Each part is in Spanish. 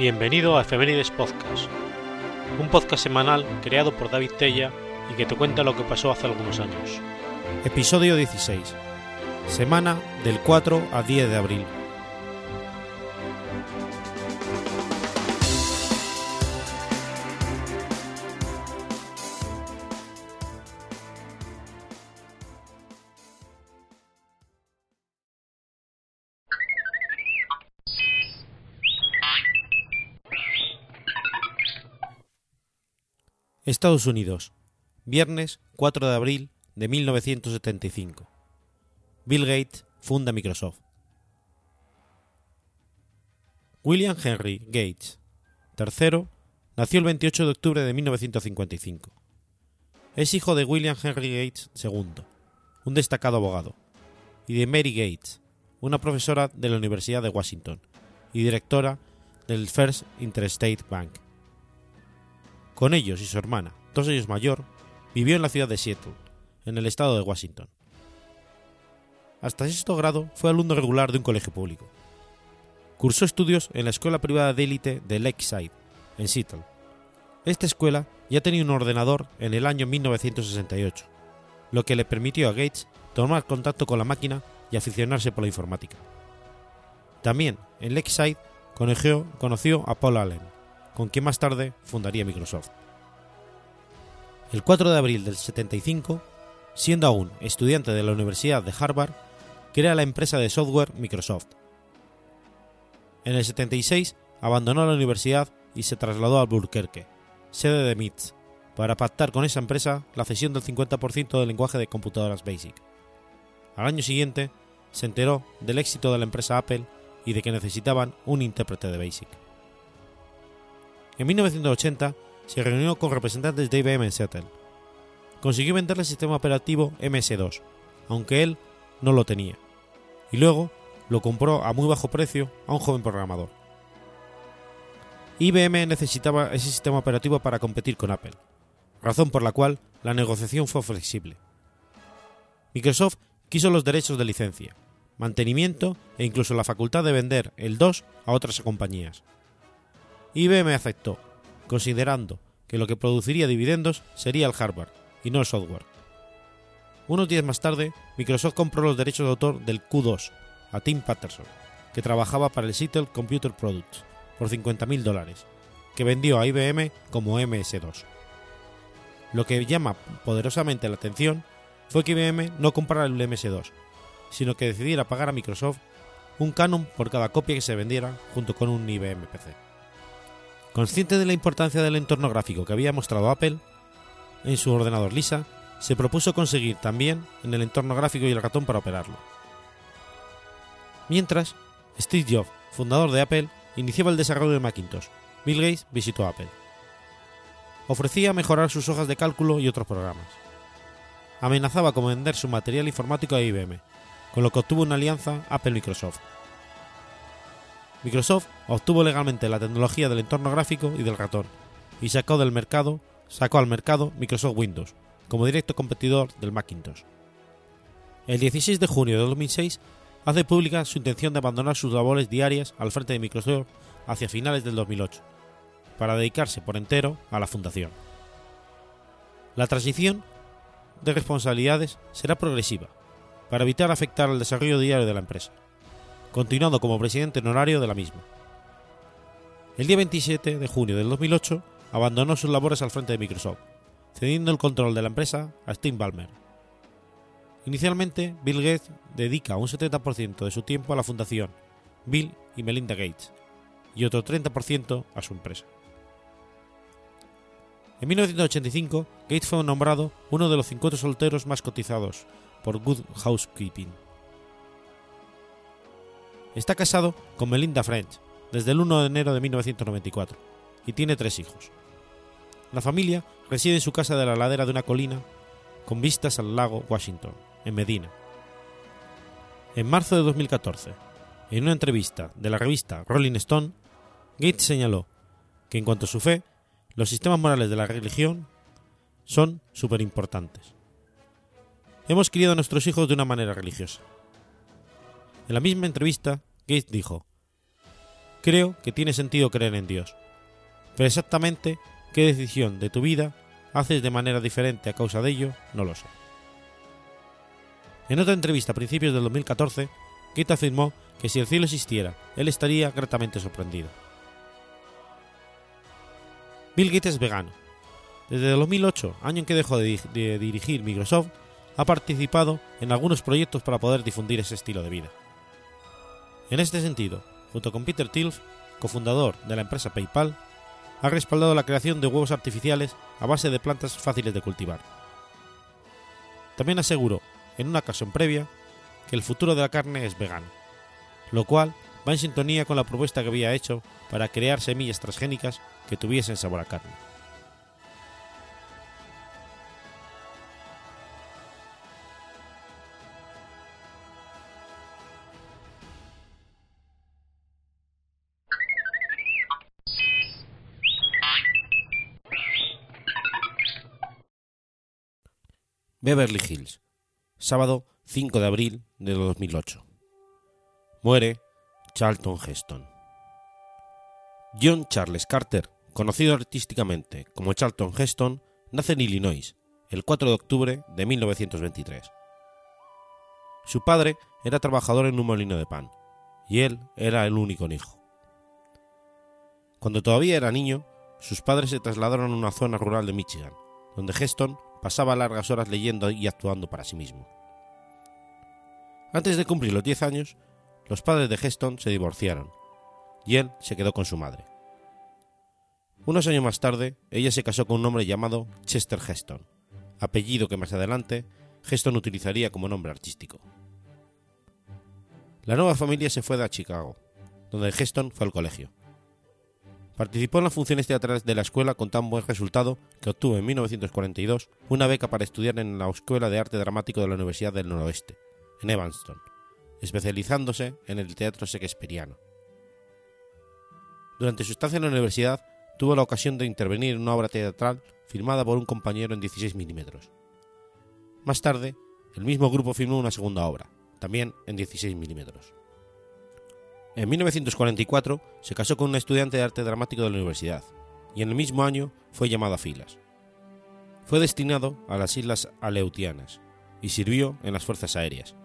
Bienvenido a Efemérides Podcast, un podcast semanal creado por David Tella y que te cuenta lo que pasó hace algunos años. Episodio 16. Semana del 4 a 10 de abril. Estados Unidos, viernes 4 de abril de 1975. Bill Gates funda Microsoft. William Henry Gates, tercero, nació el 28 de octubre de 1955. Es hijo de William Henry Gates II, un destacado abogado, y de Mary Gates, una profesora de la Universidad de Washington y directora del First Interstate Bank. Con ellos y su hermana, dos años mayor, vivió en la ciudad de Seattle, en el estado de Washington. Hasta sexto grado fue alumno regular de un colegio público. Cursó estudios en la escuela privada de élite de Lakeside, en Seattle. Esta escuela ya tenía un ordenador en el año 1968, lo que le permitió a Gates tomar contacto con la máquina y aficionarse por la informática. También en Lakeside conoció, conoció a Paul Allen, con quien más tarde fundaría Microsoft. El 4 de abril del 75, siendo aún estudiante de la Universidad de Harvard, crea la empresa de software Microsoft. En el 76 abandonó la universidad y se trasladó a Albuquerque, sede de MITS, para pactar con esa empresa la cesión del 50% del lenguaje de computadoras BASIC. Al año siguiente, se enteró del éxito de la empresa Apple y de que necesitaban un intérprete de BASIC. En 1980 se reunió con representantes de IBM en Seattle. Consiguió venderle el sistema operativo MS2, aunque él no lo tenía, y luego lo compró a muy bajo precio a un joven programador. IBM necesitaba ese sistema operativo para competir con Apple, razón por la cual la negociación fue flexible. Microsoft quiso los derechos de licencia, mantenimiento e incluso la facultad de vender el 2 a otras compañías. IBM aceptó, considerando que lo que produciría dividendos sería el hardware y no el software. Unos días más tarde, Microsoft compró los derechos de autor del Q2 a Tim Patterson, que trabajaba para el Seattle Computer Products, por 50.000 dólares, que vendió a IBM como MS2. Lo que llama poderosamente la atención fue que IBM no comprara el MS2, sino que decidiera pagar a Microsoft un canon por cada copia que se vendiera junto con un IBM PC. Consciente de la importancia del entorno gráfico que había mostrado Apple en su ordenador Lisa, se propuso conseguir también en el entorno gráfico y el ratón para operarlo. Mientras, Steve Jobs, fundador de Apple, iniciaba el desarrollo de Macintosh. Bill Gates visitó Apple. Ofrecía mejorar sus hojas de cálculo y otros programas. Amenazaba con vender su material informático a IBM, con lo que obtuvo una alianza Apple-Microsoft. Microsoft obtuvo legalmente la tecnología del entorno gráfico y del ratón, y sacó del mercado, sacó al mercado Microsoft Windows, como directo competidor del Macintosh. El 16 de junio de 2006 hace pública su intención de abandonar sus labores diarias al frente de Microsoft hacia finales del 2008, para dedicarse por entero a la fundación. La transición de responsabilidades será progresiva, para evitar afectar al desarrollo diario de la empresa continuando como presidente honorario de la misma. El día 27 de junio del 2008 abandonó sus labores al frente de Microsoft, cediendo el control de la empresa a Steve Ballmer. Inicialmente, Bill Gates dedica un 70% de su tiempo a la fundación Bill y Melinda Gates y otro 30% a su empresa. En 1985, Gates fue nombrado uno de los 50 solteros más cotizados por Good Housekeeping. Está casado con Melinda French desde el 1 de enero de 1994 y tiene tres hijos. La familia reside en su casa de la ladera de una colina con vistas al lago Washington, en Medina. En marzo de 2014, en una entrevista de la revista Rolling Stone, Gates señaló que en cuanto a su fe, los sistemas morales de la religión son súper importantes. Hemos criado a nuestros hijos de una manera religiosa. En la misma entrevista, Gates dijo, creo que tiene sentido creer en Dios. Pero exactamente qué decisión de tu vida haces de manera diferente a causa de ello, no lo sé. En otra entrevista a principios del 2014, Kate afirmó que si el cielo existiera, él estaría gratamente sorprendido. Bill Gates es vegano. Desde 2008, año en que dejó de, de dirigir Microsoft, ha participado en algunos proyectos para poder difundir ese estilo de vida. En este sentido, junto con Peter Thiel, cofundador de la empresa PayPal, ha respaldado la creación de huevos artificiales a base de plantas fáciles de cultivar. También aseguró, en una ocasión previa, que el futuro de la carne es vegano, lo cual va en sintonía con la propuesta que había hecho para crear semillas transgénicas que tuviesen sabor a carne. Beverly Hills, sábado 5 de abril de 2008. Muere Charlton Heston. John Charles Carter, conocido artísticamente como Charlton Heston, nace en Illinois el 4 de octubre de 1923. Su padre era trabajador en un molino de pan, y él era el único hijo. Cuando todavía era niño, sus padres se trasladaron a una zona rural de Michigan, donde Heston pasaba largas horas leyendo y actuando para sí mismo. Antes de cumplir los 10 años, los padres de Heston se divorciaron, y él se quedó con su madre. Unos años más tarde, ella se casó con un hombre llamado Chester Heston, apellido que más adelante Heston utilizaría como nombre artístico. La nueva familia se fue a Chicago, donde Heston fue al colegio. Participó en las funciones teatrales de la escuela con tan buen resultado que obtuvo en 1942 una beca para estudiar en la Escuela de Arte Dramático de la Universidad del Noroeste, en Evanston, especializándose en el teatro shakespeariano. Durante su estancia en la universidad, tuvo la ocasión de intervenir en una obra teatral filmada por un compañero en 16 milímetros. Más tarde, el mismo grupo filmó una segunda obra, también en 16 milímetros. En 1944 se casó con una estudiante de arte dramático de la universidad y en el mismo año fue llamado a filas. Fue destinado a las Islas Aleutianas y sirvió en las Fuerzas Aéreas.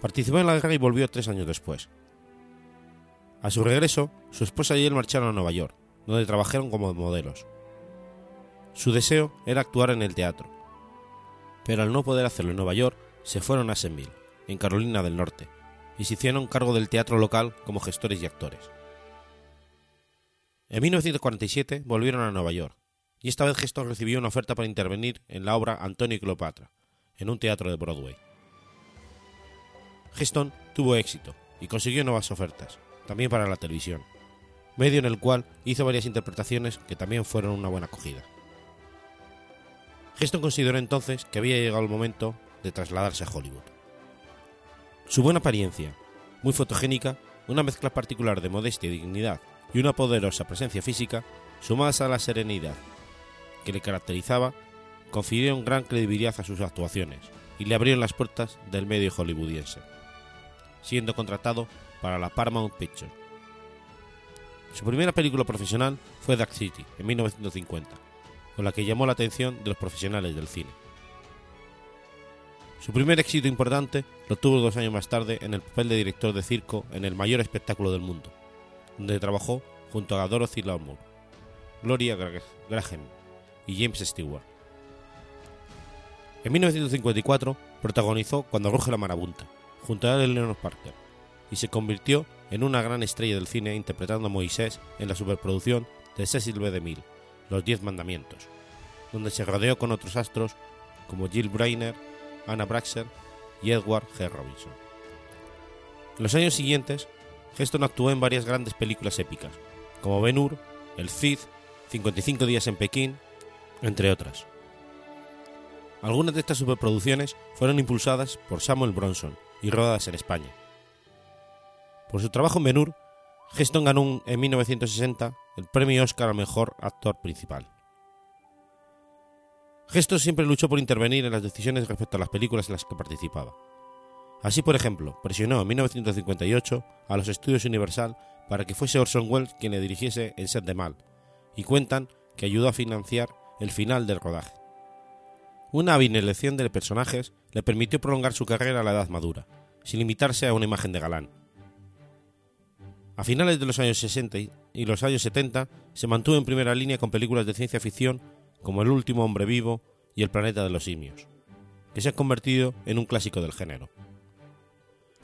Participó en la guerra y volvió tres años después. A su regreso, su esposa y él marcharon a Nueva York, donde trabajaron como modelos. Su deseo era actuar en el teatro, pero al no poder hacerlo en Nueva York, se fueron a Assenville, en Carolina del Norte, y se hicieron cargo del teatro local como gestores y actores. En 1947 volvieron a Nueva York, y esta vez Heston recibió una oferta para intervenir en la obra Antonio y Cleopatra, en un teatro de Broadway. Heston tuvo éxito y consiguió nuevas ofertas, también para la televisión, medio en el cual hizo varias interpretaciones que también fueron una buena acogida. Heston consideró entonces que había llegado el momento de trasladarse a Hollywood. Su buena apariencia, muy fotogénica, una mezcla particular de modestia y dignidad y una poderosa presencia física, sumadas a la serenidad que le caracterizaba, confirieron gran credibilidad a sus actuaciones y le abrieron las puertas del medio hollywoodiense, siendo contratado para la Paramount Pictures. Su primera película profesional fue Dark City, en 1950, con la que llamó la atención de los profesionales del cine. Su primer éxito importante lo tuvo dos años más tarde en el papel de director de circo en el mayor espectáculo del mundo, donde trabajó junto a Dorothy Lamour, Gloria Graham y James Stewart. En 1954 protagonizó Cuando ruge la marabunta, junto a Eleanor Parker, y se convirtió en una gran estrella del cine interpretando a Moisés en la superproducción de Cecil B. DeMille, Los Diez Mandamientos, donde se rodeó con otros astros como Jill Brainer, Anna Braxer y Edward G. Robinson. En los años siguientes, Heston actuó en varias grandes películas épicas, como Ben Hur, El Cid, 55 días en Pekín, entre otras. Algunas de estas superproducciones fueron impulsadas por Samuel Bronson y rodadas en España. Por su trabajo en Ben Hur, Heston ganó en 1960 el premio Oscar al mejor actor principal. Heston siempre luchó por intervenir en las decisiones respecto a las películas en las que participaba. Así, por ejemplo, presionó en 1958 a los estudios Universal para que fuese Orson Welles quien le dirigiese en Set de Mal, y cuentan que ayudó a financiar el final del rodaje. Una hábil elección de personajes le permitió prolongar su carrera a la edad madura, sin limitarse a una imagen de galán. A finales de los años 60 y los años 70 se mantuvo en primera línea con películas de ciencia ficción como El último hombre vivo y El planeta de los simios, que se han convertido en un clásico del género.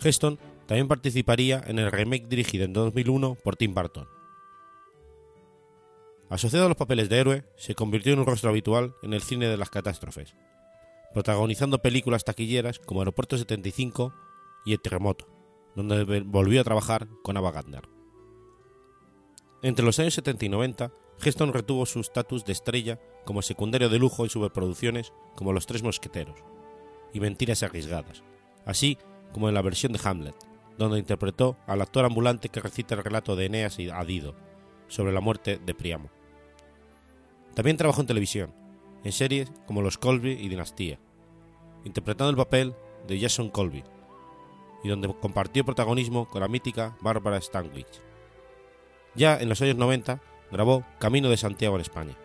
Heston también participaría en el remake dirigido en 2001 por Tim Burton. Asociado a los papeles de héroe, se convirtió en un rostro habitual en el cine de las catástrofes, protagonizando películas taquilleras como Aeropuerto 75 y El Terremoto, donde volvió a trabajar con Ava Gardner. Entre los años 70 y 90, Heston retuvo su estatus de estrella como secundario de lujo en superproducciones como Los Tres Mosqueteros y Mentiras Arriesgadas, así como en la versión de Hamlet, donde interpretó al actor ambulante que recita el relato de Eneas y Adido sobre la muerte de Priamo. También trabajó en televisión, en series como Los Colby y Dinastía, interpretando el papel de Jason Colby, y donde compartió protagonismo con la mítica Bárbara Stanwyck. Ya en los años 90 grabó Camino de Santiago en España.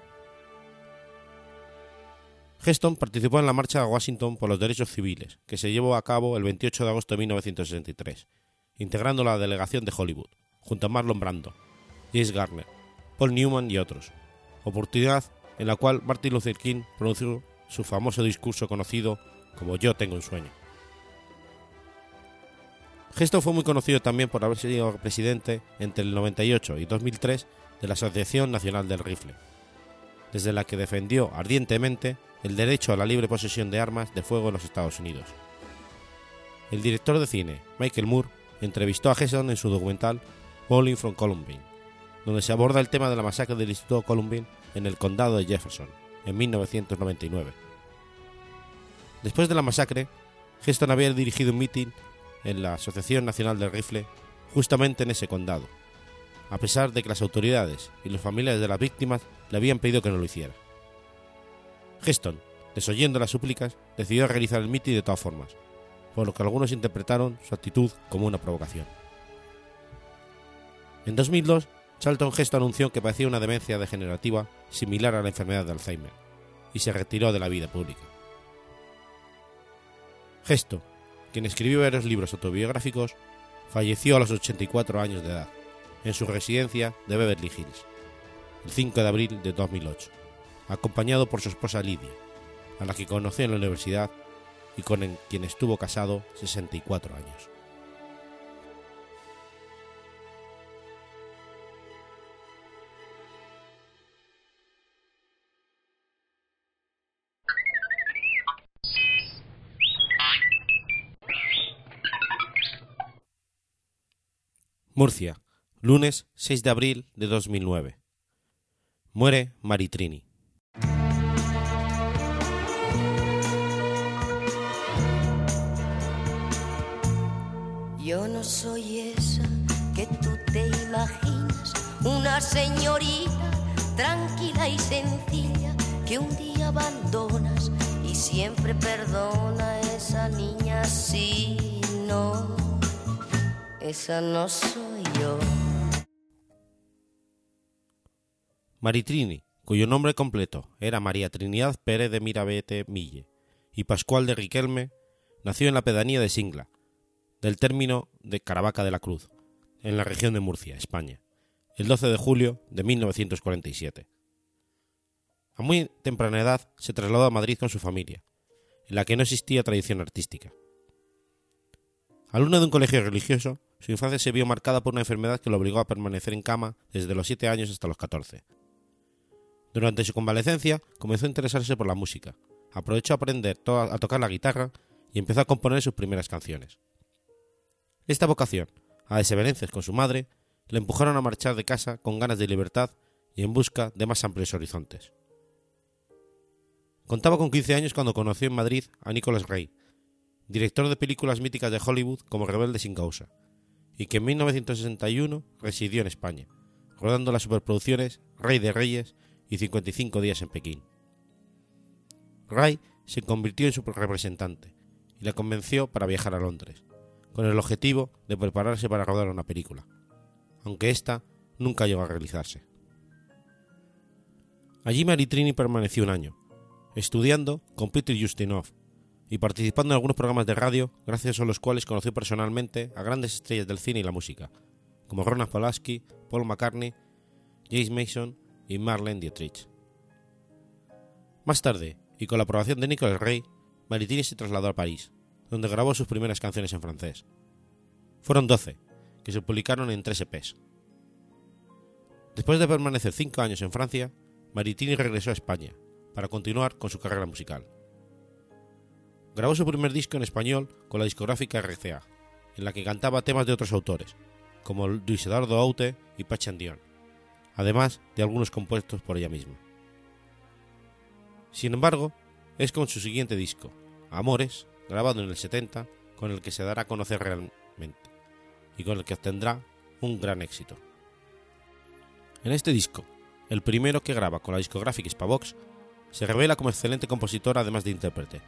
Heston participó en la marcha a Washington por los derechos civiles, que se llevó a cabo el 28 de agosto de 1963, integrando la delegación de Hollywood, junto a Marlon Brando, James Garner, Paul Newman y otros, oportunidad en la cual Martin Luther King pronunció su famoso discurso conocido como Yo tengo un sueño. Heston fue muy conocido también por haber sido presidente entre el 98 y 2003 de la Asociación Nacional del Rifle, desde la que defendió ardientemente el derecho a la libre posesión de armas de fuego en los Estados Unidos. El director de cine, Michael Moore, entrevistó a Heston en su documental Bowling from Columbine, donde se aborda el tema de la masacre del Instituto Columbine en el condado de Jefferson, en 1999. Después de la masacre, Heston había dirigido un mitin en la Asociación Nacional del Rifle justamente en ese condado, a pesar de que las autoridades y los familiares de las víctimas le habían pedido que no lo hiciera. Heston, desoyendo las súplicas, decidió realizar el mitin de todas formas, por lo que algunos interpretaron su actitud como una provocación. En 2002, Charlton Heston anunció que padecía una demencia degenerativa similar a la enfermedad de Alzheimer, y se retiró de la vida pública. Heston, quien escribió varios libros autobiográficos, falleció a los 84 años de edad, en su residencia de Beverly Hills, el 5 de abril de 2008, acompañado por su esposa Lydia, a la que conoció en la universidad y con quien estuvo casado 64 años. Murcia, lunes 6 de abril de 2009. Muere Maritrini. Yo no soy esa que tú te imaginas, una señorita tranquila y sencilla que un día abandonas y siempre perdona a esa niña si no, esa no soy yo. Maritrini, cuyo nombre completo era María Trinidad Pérez de Mirabete Mille y Pascual de Riquelme, nació en la pedanía de Singla, del término de Caravaca de la Cruz, en la región de Murcia, España, el 12 de julio de 1947. A muy temprana edad se trasladó a Madrid con su familia, en la que no existía tradición artística. Alumno de un colegio religioso, su infancia se vio marcada por una enfermedad que lo obligó a permanecer en cama desde los 7 años hasta los 14. Durante su convalecencia comenzó a interesarse por la música, aprovechó a aprender a tocar la guitarra y empezó a componer sus primeras canciones. Esta vocación, a desavenencias con su madre, le empujaron a marchar de casa con ganas de libertad y en busca de más amplios horizontes. Contaba con 15 años cuando conoció en Madrid a Nicholas Ray, director de películas míticas de Hollywood como Rebelde sin causa, y que en 1961 residió en España, rodando las superproducciones Rey de Reyes y 55 días en Pekín. Ray se convirtió en su representante y la convenció para viajar a Londres, con el objetivo de prepararse para rodar una película, aunque ésta nunca llegó a realizarse. Allí Maritrini permaneció un año, estudiando con Peter Justinov y participando en algunos programas de radio, gracias a los cuales conoció personalmente a grandes estrellas del cine y la música, como Ronan Polanski, Paul McCartney, James Mason y Marlene Dietrich. Más tarde, y con la aprobación de Nicolas Rey, Maritini se trasladó a París, donde grabó sus primeras canciones en francés. Fueron 12, que se publicaron en tres EPs. Después de permanecer cinco años en Francia, Maritini regresó a España para continuar con su carrera musical. Grabó su primer disco en español con la discográfica RCA, en la que cantaba temas de otros autores, como Luis Eduardo Aute y Pachandión, además de algunos compuestos por ella misma. Sin embargo, es con su siguiente disco, Amores, grabado en el 70, con el que se dará a conocer realmente, y con el que obtendrá un gran éxito. En este disco, el primero que graba con la discográfica Spavox, se revela como excelente compositora además de intérprete,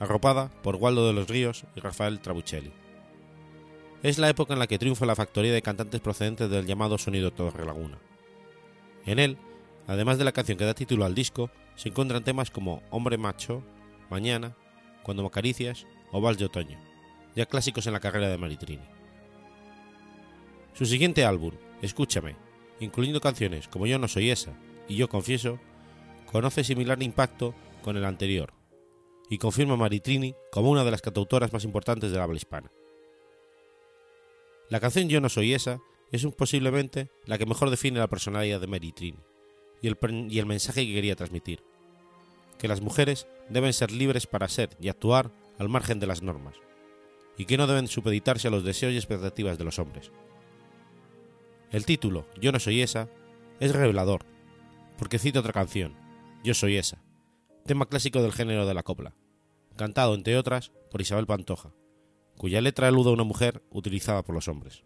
arropada por Waldo de los Ríos y Rafael Trabuccelli. Es la época en la que triunfa la factoría de cantantes procedentes del llamado sonido Torre Laguna. En él, además de la canción que da título al disco, se encuentran temas como Hombre Macho, Mañana, Cuando me acaricias o Vals de Otoño, ya clásicos en la carrera de Maritrini. Su siguiente álbum, Escúchame, incluyendo canciones como Yo no soy esa y Yo confieso, conoce similar impacto con el anterior y confirma a Maritrini como una de las cantautoras más importantes del habla hispana. La canción Yo no soy esa es posiblemente la que mejor define la personalidad de Maritrini y el, y el mensaje que quería transmitir, que las mujeres deben ser libres para ser y actuar al margen de las normas, y que no deben supeditarse a los deseos y expectativas de los hombres. El título, Yo no soy esa, es revelador, porque cita otra canción, Yo soy esa, tema clásico del género de la copla, cantado entre otras por Isabel Pantoja, cuya letra aluda a una mujer utilizada por los hombres.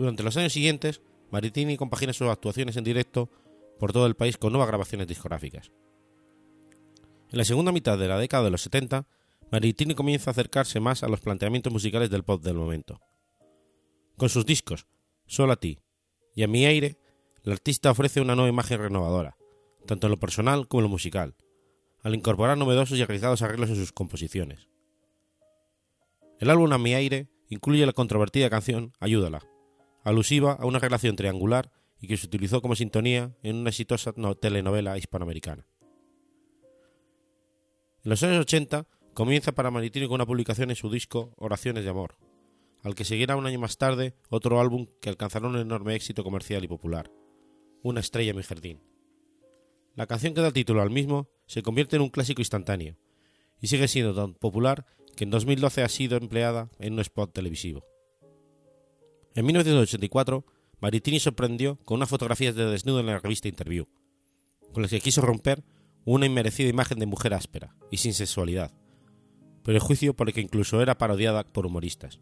Durante los años siguientes, Maritini compagina sus actuaciones en directo por todo el país con nuevas grabaciones discográficas. En la segunda mitad de la década de los 70, Maritini comienza a acercarse más a los planteamientos musicales del pop del momento. Con sus discos Solo a ti y A mi aire, el artista ofrece una nueva imagen renovadora, tanto en lo personal como en lo musical, al incorporar novedosos y arriesgados arreglos en sus composiciones. El álbum A mi aire incluye la controvertida canción Ayúdala, alusiva a una relación triangular y que se utilizó como sintonía en una exitosa telenovela hispanoamericana. En los años 80 comienza para Maritini con una publicación en su disco Oraciones de Amor, al que seguirá un año más tarde otro álbum que alcanzará un enorme éxito comercial y popular, Una estrella en mi jardín. La canción que da título al mismo se convierte en un clásico instantáneo, y sigue siendo tan popular que en 2012 ha sido empleada en un spot televisivo. En 1984, Maritini sorprendió con unas fotografías de desnudo en la revista Interview, con las que quiso romper una inmerecida imagen de mujer áspera y sin sexualidad, prejuicio por el que incluso era parodiada por humoristas.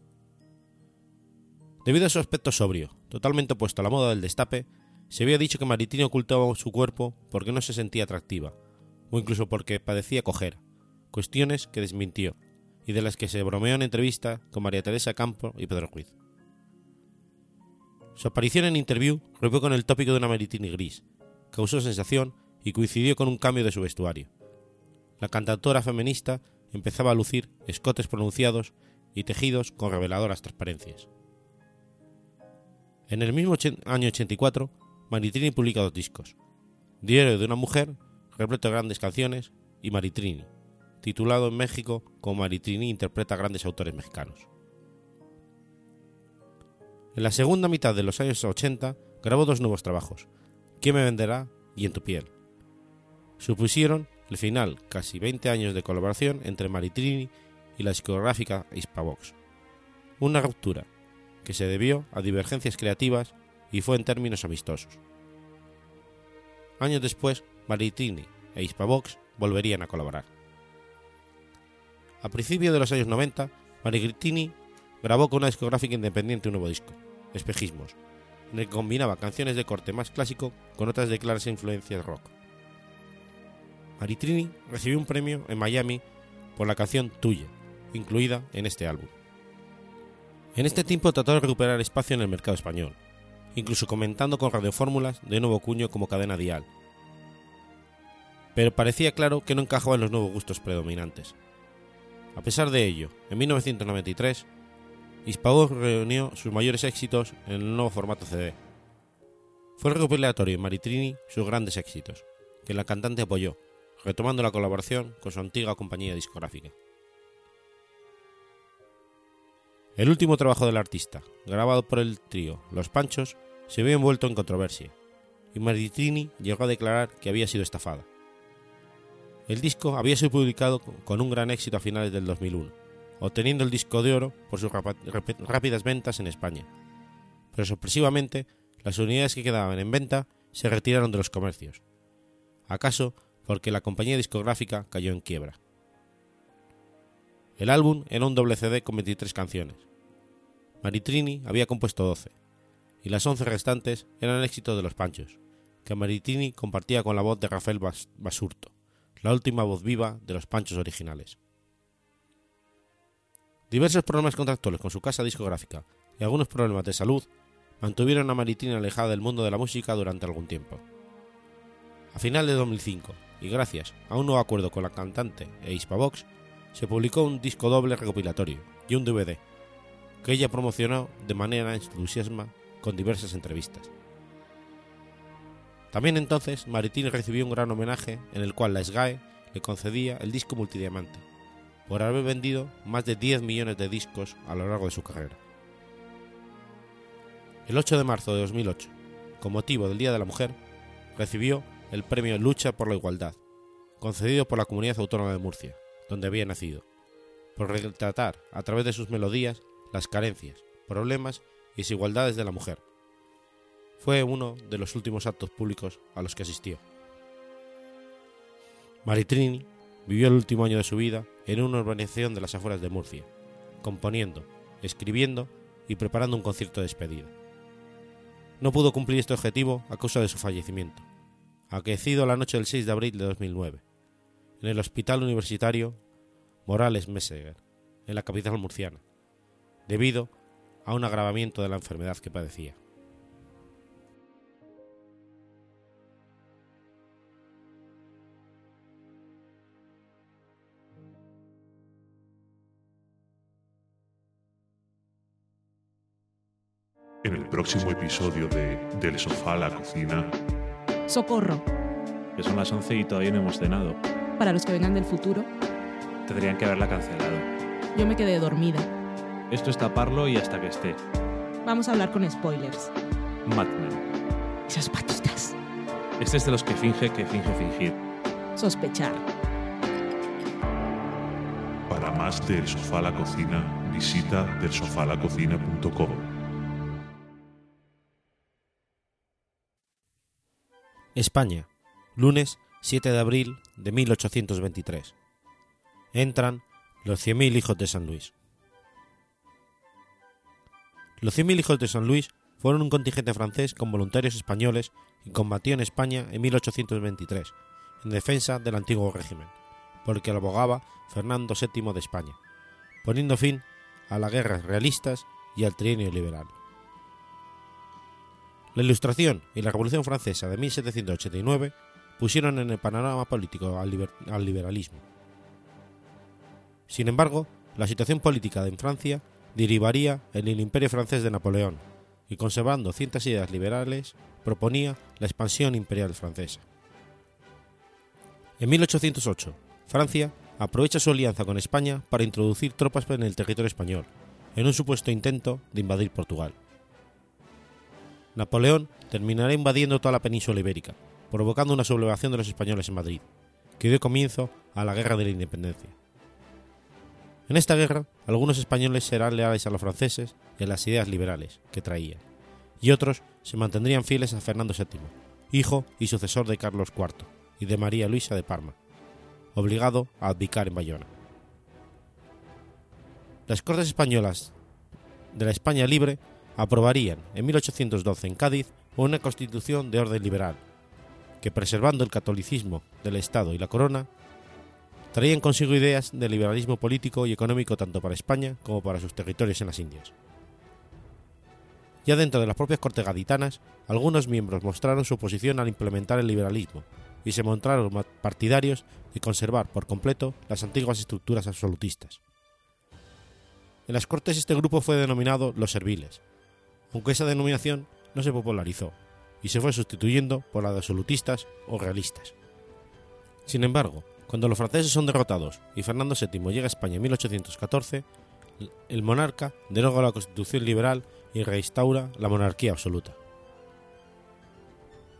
Debido a su aspecto sobrio, totalmente opuesto a la moda del destape, se había dicho que Maritini ocultaba su cuerpo porque no se sentía atractiva, o incluso porque padecía cojera, cuestiones que desmintió y de las que se bromeó en entrevista con María Teresa Campo y Pedro Ruiz. Su aparición en Interview rompió con el tópico de una Maritini gris, causó sensación y coincidió con un cambio de su vestuario. La cantautora feminista empezaba a lucir escotes pronunciados y tejidos con reveladoras transparencias. En el mismo año 84, Maritrini publica dos discos: Diario de una mujer, repleto de grandes canciones, y Maritrini, titulado en México como Maritrini interpreta grandes autores mexicanos. En la segunda mitad de los años 80 grabó dos nuevos trabajos, ¿Quién me venderá? y En tu piel. Supusieron el final, casi 20 años de colaboración entre Maritrini y la discográfica Hispavox. Una ruptura que se debió a divergencias creativas y fue en términos amistosos. Años después, Maritrini e Hispavox volverían a colaborar. A principios de los años 90, Maritini grabó con una discográfica independiente un nuevo disco, Espejismos, en que combinaba canciones de corte más clásico con otras de claras influencias rock. Maritrini recibió un premio en Miami por la canción Tuya, incluida en este álbum. En este tiempo trató de recuperar espacio en el mercado español, incluso comentando con radiofórmulas de nuevo cuño como cadena dial. Pero parecía claro que no encajaba en los nuevos gustos predominantes. A pesar de ello, en 1993, Hispavox reunió sus mayores éxitos en el nuevo formato CD. Fue el recopilatorio en Maritrini sus grandes éxitos, que la cantante apoyó, retomando la colaboración con su antigua compañía discográfica. El último trabajo del artista, grabado por el trío Los Panchos, se vio envuelto en controversia, y Maritrini llegó a declarar que había sido estafada. El disco había sido publicado con un gran éxito a finales del 2001, obteniendo el disco de oro por sus rápidas ventas en España. Pero sorpresivamente, las unidades que quedaban en venta se retiraron de los comercios. ¿Acaso porque la compañía discográfica cayó en quiebra? El álbum era un doble CD con 23 canciones. Maritrini había compuesto 12, y las 11 restantes eran éxitos de los Panchos, que Maritrini compartía con la voz de Rafael Basurto la última voz viva de los Panchos originales. Diversos problemas contractuales con su casa discográfica y algunos problemas de salud mantuvieron a Maritina alejada del mundo de la música durante algún tiempo. A final de 2005, y gracias a un nuevo acuerdo con la cantante e Hispavox, se publicó un disco doble recopilatorio y un DVD, que ella promocionó de manera entusiasma con diversas entrevistas. También entonces Maritini recibió un gran homenaje en el cual la SGAE le concedía el disco multidiamante, por haber vendido más de 10 millones de discos a lo largo de su carrera. El 8 de marzo de 2008, con motivo del Día de la Mujer, recibió el premio Lucha por la Igualdad, concedido por la Comunidad Autónoma de Murcia, donde había nacido, por retratar a través de sus melodías las carencias, problemas y desigualdades de la mujer, fue uno de los últimos actos públicos a los que asistió. Maritrini vivió el último año de su vida en una urbanización de las afueras de Murcia, componiendo, escribiendo y preparando un concierto de despedida. No pudo cumplir este objetivo a causa de su fallecimiento, aquecido la noche del 6 de abril de 2009, en el Hospital Universitario Morales Meseguer, en la capital murciana, debido a un agravamiento de la enfermedad que padecía. En el próximo episodio de Del sofá a la cocina. Socorro. Que son las 11 y todavía no hemos cenado. Para los que vengan del futuro. Tendrían que haberla cancelado. Yo me quedé dormida. Esto es taparlo y hasta que esté. Vamos a hablar con spoilers. Mad Men. Esas patitas. Este es de los que finge que finge fingir. Sospechar. Para más del sofá a la cocina, visita delsofalacocina.com. España, lunes 7 de abril de 1823. Entran los 100.000 hijos de San Luis. Los 100.000 hijos de San Luis fueron un contingente francés con voluntarios españoles que combatió en España en 1823 en defensa del antiguo régimen, porque lo abogaba Fernando VII de España, poniendo fin a las guerras realistas y al trienio liberal. La Ilustración y la Revolución Francesa de 1789 pusieron en el panorama político al, liberalismo. Sin embargo, la situación política en Francia derivaría en el imperio francés de Napoleón y conservando ciertas ideas liberales proponía la expansión imperial francesa. En 1808, Francia aprovecha su alianza con España para introducir tropas en el territorio español, en un supuesto intento de invadir Portugal. Napoleón terminará invadiendo toda la península ibérica, provocando una sublevación de los españoles en Madrid, que dio comienzo a la Guerra de la Independencia. En esta guerra, algunos españoles serán leales a los franceses a las ideas liberales que traían, y otros se mantendrían fieles a Fernando VII, hijo y sucesor de Carlos IV y de María Luisa de Parma, obligado a abdicar en Bayona. Las Cortes Españolas de la España libre aprobarían en 1812 en Cádiz una constitución de orden liberal, que preservando el catolicismo del Estado y la corona, traían consigo ideas de liberalismo político y económico tanto para España como para sus territorios en las Indias, Ya dentro de las propias cortes gaditanas, algunos miembros mostraron su oposición al implementar el liberalismo y se mostraron partidarios de conservar por completo las antiguas estructuras absolutistas. En las Cortes este grupo fue denominado los serviles, aunque esa denominación no se popularizó y se fue sustituyendo por la de absolutistas o realistas. Sin embargo, cuando los franceses son derrotados y Fernando VII llega a España en 1814, el monarca deroga la constitución liberal y reinstaura la monarquía absoluta.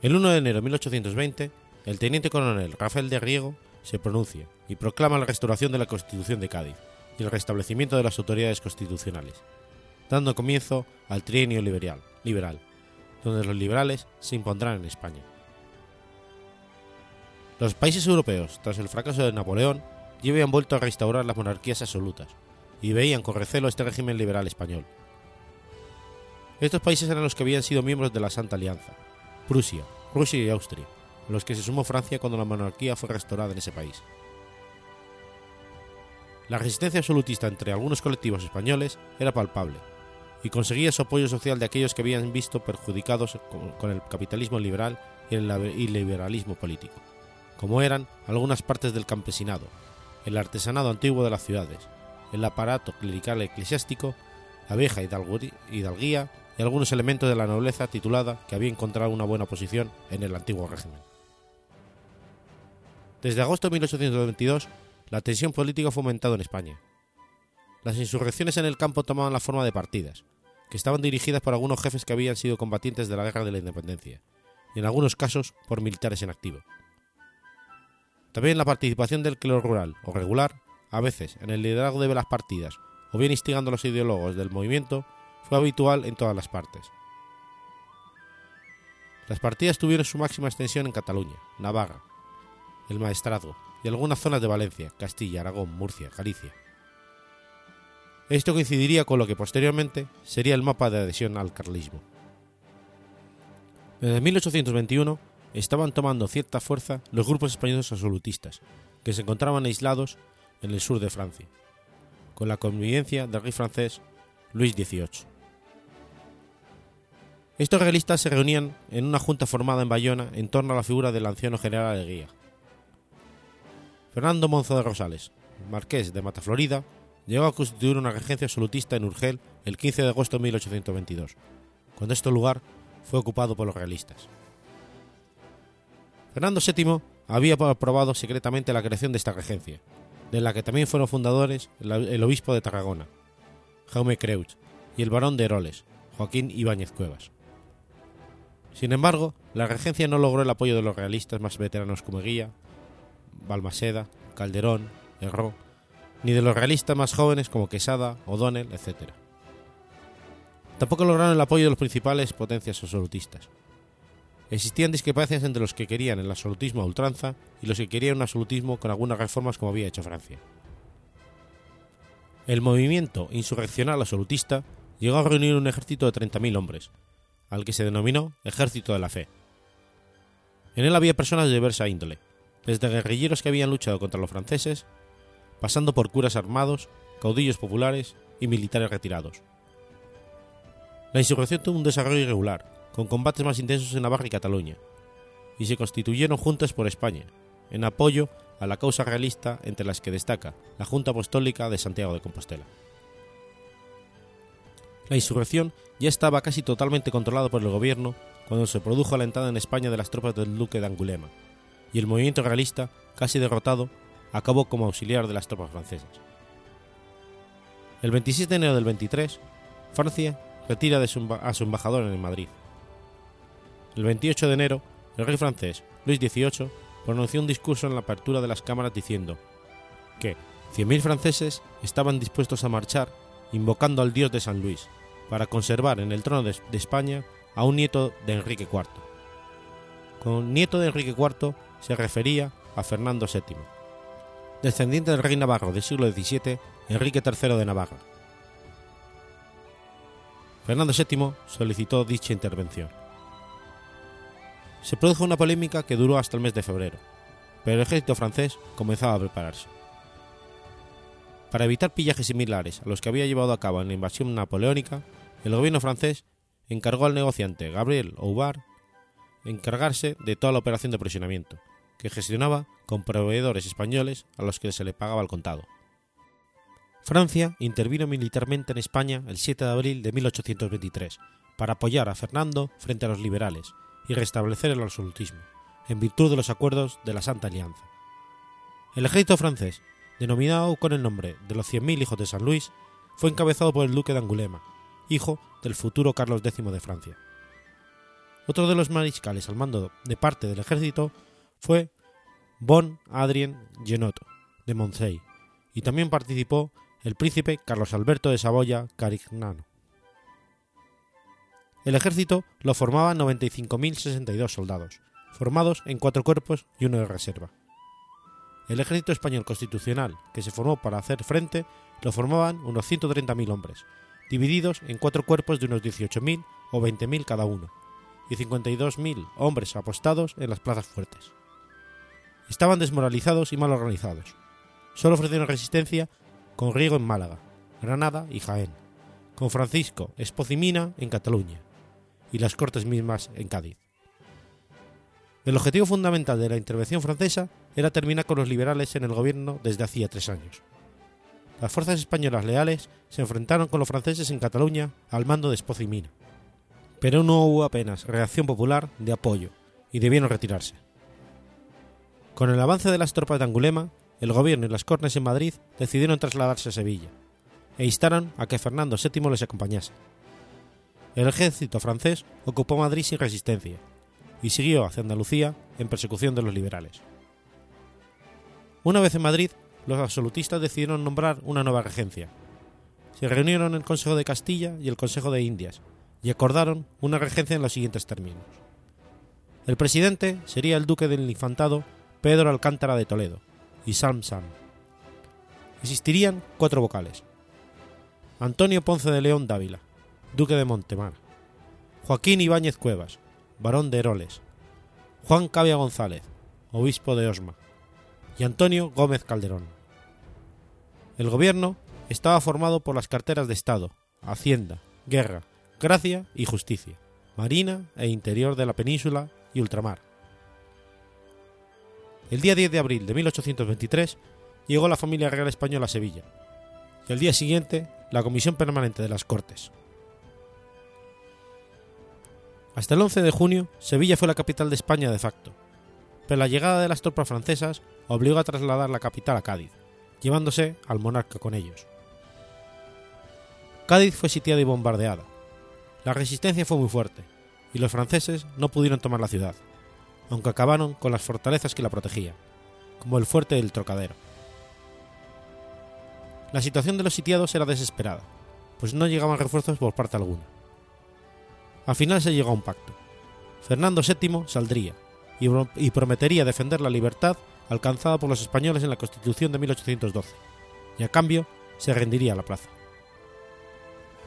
El 1 de enero de 1820, el teniente coronel Rafael de Riego se pronuncia y proclama la restauración de la Constitución de Cádiz y el restablecimiento de las autoridades constitucionales, dando comienzo al trienio liberal, liberal donde los liberales se impondrán en España. Los países europeos, tras el fracaso de Napoleón, ya habían vuelto a restaurar las monarquías absolutas y veían con recelo este régimen liberal español. Estos países eran los que habían sido miembros de la Santa Alianza, Prusia, Rusia y Austria, a los que se sumó Francia cuando la monarquía fue restaurada en ese país. La resistencia absolutista entre algunos colectivos españoles era palpable y conseguía su apoyo social de aquellos que habían visto perjudicados con el capitalismo liberal y el liberalismo político, como eran algunas partes del campesinado, el artesanado antiguo de las ciudades, el aparato clerical eclesiástico, la vieja hidalguía y algunos elementos de la nobleza titulada que había encontrado una buena posición en el antiguo régimen. Desde agosto de 1822, la tensión política fue aumentando en España. Las insurrecciones en el campo tomaban la forma de partidas, que estaban dirigidas por algunos jefes que habían sido combatientes de la Guerra de la Independencia, y en algunos casos por militares en activo. También la participación del clero rural o regular, a veces en el liderazgo de las partidas o bien instigando a los ideólogos del movimiento, fue habitual en todas las partes. Las partidas tuvieron su máxima extensión en Cataluña, Navarra, el Maestrazgo y algunas zonas de Valencia, Castilla, Aragón, Murcia, Galicia. Esto coincidiría con lo que posteriormente sería el mapa de adhesión al carlismo. Desde 1821 estaban tomando cierta fuerza los grupos españoles absolutistas, que se encontraban aislados en el sur de Francia, con la convivencia del rey francés Luis XVIII. Estos realistas se reunían en una junta formada en Bayona en torno a la figura del anciano general de Guía. Fernando Monzo de Rosales, marqués de Mataflorida, llegó a constituir una regencia absolutista en Urgel el 15 de agosto de 1822, cuando este lugar fue ocupado por los realistas. Fernando VII había aprobado secretamente la creación de esta regencia, de la que también fueron fundadores el obispo de Tarragona, Jaume Creut, y el barón de Heroles, Joaquín Ibáñez Cuevas. Sin embargo, la regencia no logró el apoyo de los realistas más veteranos como Guía, Balmaseda, Calderón, Erró, ni de los realistas más jóvenes como Quesada, O'Donnell, etc. Tampoco lograron el apoyo de los principales potencias absolutistas. Existían discrepancias entre los que querían el absolutismo a ultranza y los que querían un absolutismo con algunas reformas como había hecho Francia. El movimiento insurreccional absolutista llegó a reunir un ejército de 30.000 hombres, al que se denominó Ejército de la Fe. En él había personas de diversa índole, desde guerrilleros que habían luchado contra los franceses, pasando por curas armados, caudillos populares y militares retirados. La insurrección tuvo un desarrollo irregular, con combates más intensos en Navarra y Cataluña, y se constituyeron juntas por España, en apoyo a la causa realista entre las que destaca la Junta Apostólica de Santiago de Compostela. La insurrección ya estaba casi totalmente controlada por el gobierno cuando se produjo la entrada en España de las tropas del duque de Angulema, y el movimiento realista, casi derrotado, acabó como auxiliar de las tropas francesas. El 26 de enero del 23, Francia retira a su embajador en Madrid. El 28 de enero, el rey francés, Luis XVIII, pronunció un discurso en la apertura de las cámaras diciendo que 100.000 franceses estaban dispuestos a marchar invocando al dios de San Luis para conservar en el trono de, España a un nieto de Enrique IV. Con nieto de Enrique IV se refería a Fernando VII, descendiente del rey navarro del siglo XVII, Enrique III de Navarra. Fernando VII solicitó dicha intervención. Se produjo una polémica que duró hasta el mes de febrero, pero el ejército francés comenzaba a prepararse. Para evitar pillajes similares a los que había llevado a cabo en la invasión napoleónica, el gobierno francés encargó al negociante Gabriel Oubar encargarse de toda la operación de aprovisionamiento, que gestionaba con proveedores españoles a los que se le pagaba el contado. Francia intervino militarmente en España el 7 de abril de 1823 para apoyar a Fernando frente a los liberales y restablecer el absolutismo, en virtud de los acuerdos de la Santa Alianza. El ejército francés, denominado con el nombre de los 100.000 hijos de San Luis, fue encabezado por el duque de Angulema, hijo del futuro Carlos X de Francia. Otro de los mariscales al mando de parte del ejército fue Bon Adrien Genot de Moncey, y también participó el príncipe Carlos Alberto de Saboya Carignano. El ejército lo formaban 95.062 soldados, formados en cuatro cuerpos y uno de reserva. El ejército español constitucional, que se formó para hacer frente, lo formaban unos 130.000 hombres, divididos en cuatro cuerpos de unos 18.000 o 20.000 cada uno, y 52.000 hombres apostados en las plazas fuertes. Estaban desmoralizados y mal organizados. Solo ofrecieron resistencia con Riego en Málaga, Granada y Jaén, con Francisco Espocimina en Cataluña y las Cortes mismas en Cádiz. El objetivo fundamental de la intervención francesa era terminar con los liberales en el gobierno desde hacía tres años. Las fuerzas españolas leales se enfrentaron con los franceses en Cataluña al mando de Espocimina, pero no hubo apenas reacción popular de apoyo y debieron retirarse. Con el avance de las tropas de Angulema, el gobierno y las Cortes en Madrid decidieron trasladarse a Sevilla e instaron a que Fernando VII les acompañase. El ejército francés ocupó Madrid sin resistencia y siguió hacia Andalucía en persecución de los liberales. Una vez en Madrid, los absolutistas decidieron nombrar una nueva regencia. Se reunieron el Consejo de Castilla y el Consejo de Indias y acordaron una regencia en los siguientes términos. El presidente sería el duque del infantado Pedro Alcántara de Toledo y Sam Sam. Existirían cuatro vocales. Antonio Ponce de León Dávila, duque de Montemar. Joaquín Ibáñez Cuevas, barón de Heroles. Juan Cavia González, obispo de Osma. Y Antonio Gómez Calderón. El gobierno estaba formado por las carteras de Estado, Hacienda, Guerra, Gracia y Justicia, Marina e Interior de la Península y Ultramar. El día 10 de abril de 1823 llegó la familia real española a Sevilla, y el día siguiente la Comisión Permanente de las Cortes. Hasta el 11 de junio, Sevilla fue la capital de España de facto, pero la llegada de las tropas francesas obligó a trasladar la capital a Cádiz, llevándose al monarca con ellos. Cádiz fue sitiada y bombardeada. La resistencia fue muy fuerte, y los franceses no pudieron tomar la ciudad, aunque acabaron con las fortalezas que la protegían, como el fuerte del Trocadero. La situación de los sitiados era desesperada, pues no llegaban refuerzos por parte alguna. Al final se llegó a un pacto. Fernando VII saldría y, prometería defender la libertad alcanzada por los españoles en la Constitución de 1812, y a cambio se rendiría a la plaza.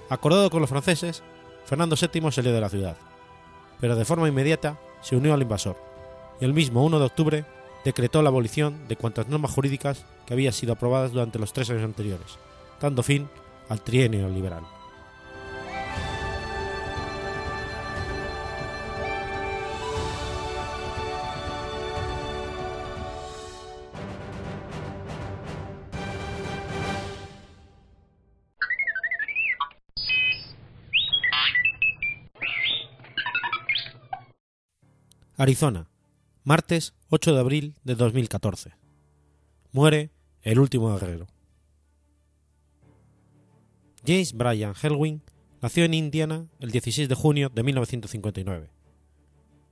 Acordado con los franceses, Fernando VII salió de la ciudad, pero de forma inmediata se unió al invasor, y el mismo 1 de octubre decretó la abolición de cuantas normas jurídicas que habían sido aprobadas durante los tres años anteriores, dando fin al trienio liberal. Arizona, martes 8 de abril de 2014. Muere el último guerrero. James Bryan Helwing nació en Indiana el 16 de junio de 1959.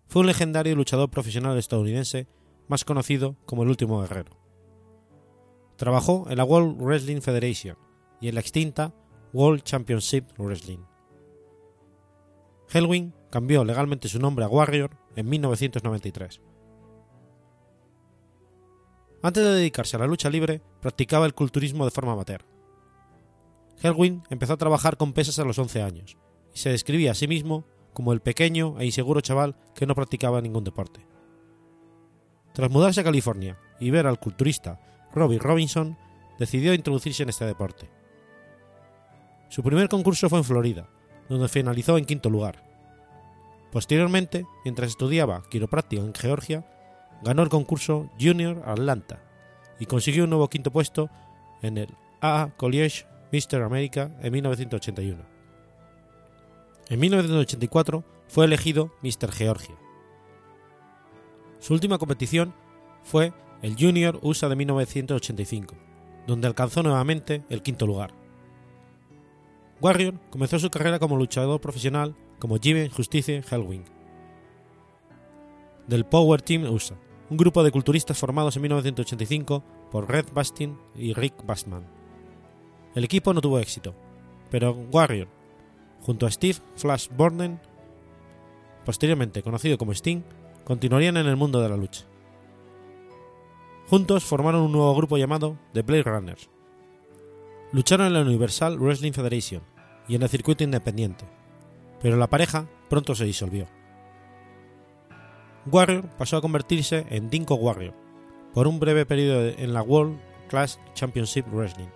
Fue un legendario luchador profesional estadounidense más conocido como el último guerrero. Trabajó en la World Wrestling Federation y en la extinta World Championship Wrestling. Helwing cambió legalmente su nombre a Warrior en 1993. Antes de dedicarse a la lucha libre, practicaba el culturismo de forma amateur. Helwin empezó a trabajar con pesas a los 11 años y se describía a sí mismo como el pequeño e inseguro chaval que no practicaba ningún deporte. Tras mudarse a California y ver al culturista Robbie Robinson, decidió introducirse en este deporte. Su primer concurso fue en Florida, donde finalizó en quinto lugar. Posteriormente, mientras estudiaba quiropráctica en Georgia, ganó el concurso Junior Atlanta y consiguió un nuevo quinto puesto en el AA College Mr. America en 1981. En 1984 fue elegido Mr. Georgia. Su última competición fue el Junior USA de 1985, donde alcanzó nuevamente el quinto lugar. Warrior comenzó su carrera como luchador profesional como Jimmy Justice Hellwing del Power Team USA, un grupo de culturistas formados en 1985 por Red Bastin y Rick Bastman. El equipo no tuvo éxito, pero Warrior, junto a Steve Flash Borden, posteriormente conocido como Sting, continuarían en el mundo de la lucha. Juntos formaron un nuevo grupo llamado The Blade Runners. Lucharon en la Universal Wrestling Federation y en el circuito independiente, pero la pareja pronto se disolvió. Warrior pasó a convertirse en Dinko Warrior por un breve periodo en la World Class Championship Wrestling,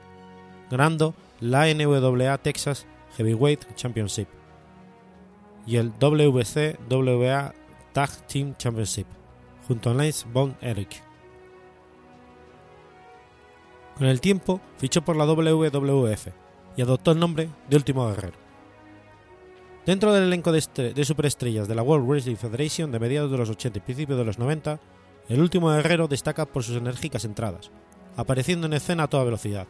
ganando la NWA Texas Heavyweight Championship y el WCWA Tag Team Championship junto a Lance Von Erich. Con el tiempo fichó por la WWF y adoptó el nombre de Último Guerrero. Dentro del elenco de, estre- de superestrellas de la World Wrestling Federation de mediados de los 80 y principios de los 90, el Último Guerrero destaca por sus enérgicas entradas, apareciendo en escena a toda velocidad,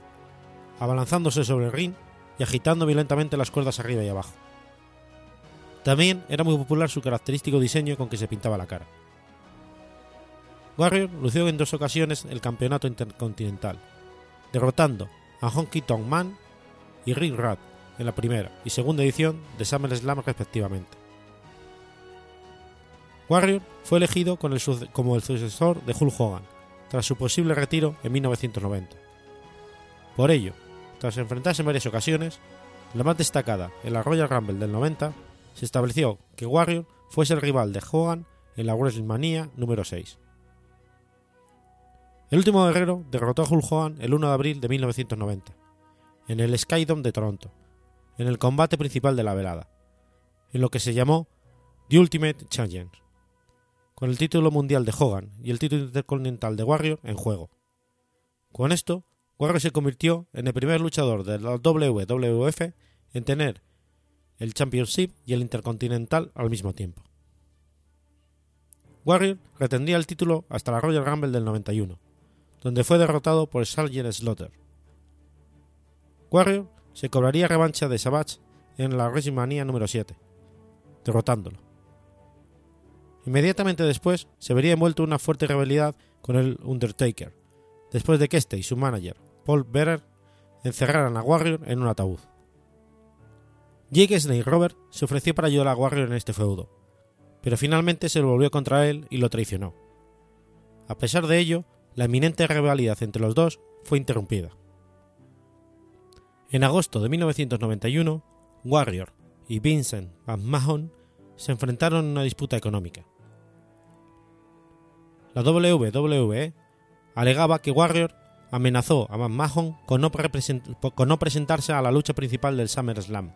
abalanzándose sobre el ring y agitando violentamente las cuerdas arriba y abajo. También era muy popular su característico diseño con que se pintaba la cara. Warrior lució en dos ocasiones el campeonato intercontinental, derrotando a Honky Tonk Man y Rick Rudd en la primera y segunda edición de SummerSlam respectivamente. Warrior fue elegido como el sucesor de Hulk Hogan tras su posible retiro en 1990. Por ello, tras enfrentarse en varias ocasiones, la más destacada en la Royal Rumble del 90, se estableció que Warrior fuese el rival de Hogan en la WrestleMania número 6. El último guerrero derrotó a Hulk Hogan el 1 de abril de 1990, en el Skydome de Toronto, en el combate principal de la velada, en lo que se llamó The Ultimate Challenge, con el título mundial de Hogan y el título intercontinental de Warrior en juego. Con esto, Warrior se convirtió en el primer luchador de la WWF en tener el Championship y el Intercontinental al mismo tiempo. Warrior retendría el título hasta la Royal Rumble del 91, donde fue derrotado por Sgt. Slaughter. Warrior se cobraría revancha de Savage en la WrestleMania número 7, derrotándolo. Inmediatamente después se vería envuelto en una fuerte rivalidad con el Undertaker, después de que este y su manager, Paul Bearer, encerraran a Warrior en un ataúd. Jake Snake Robert se ofreció para ayudar a Warrior en este feudo, pero finalmente se volvió contra él y lo traicionó. A pesar de ello, la eminente rivalidad entre los dos fue interrumpida. En agosto de 1991, Warrior y Vincent McMahon se enfrentaron en una disputa económica. La WWE alegaba que Warrior amenazó a McMahon con no, con no presentarse a la lucha principal del SummerSlam,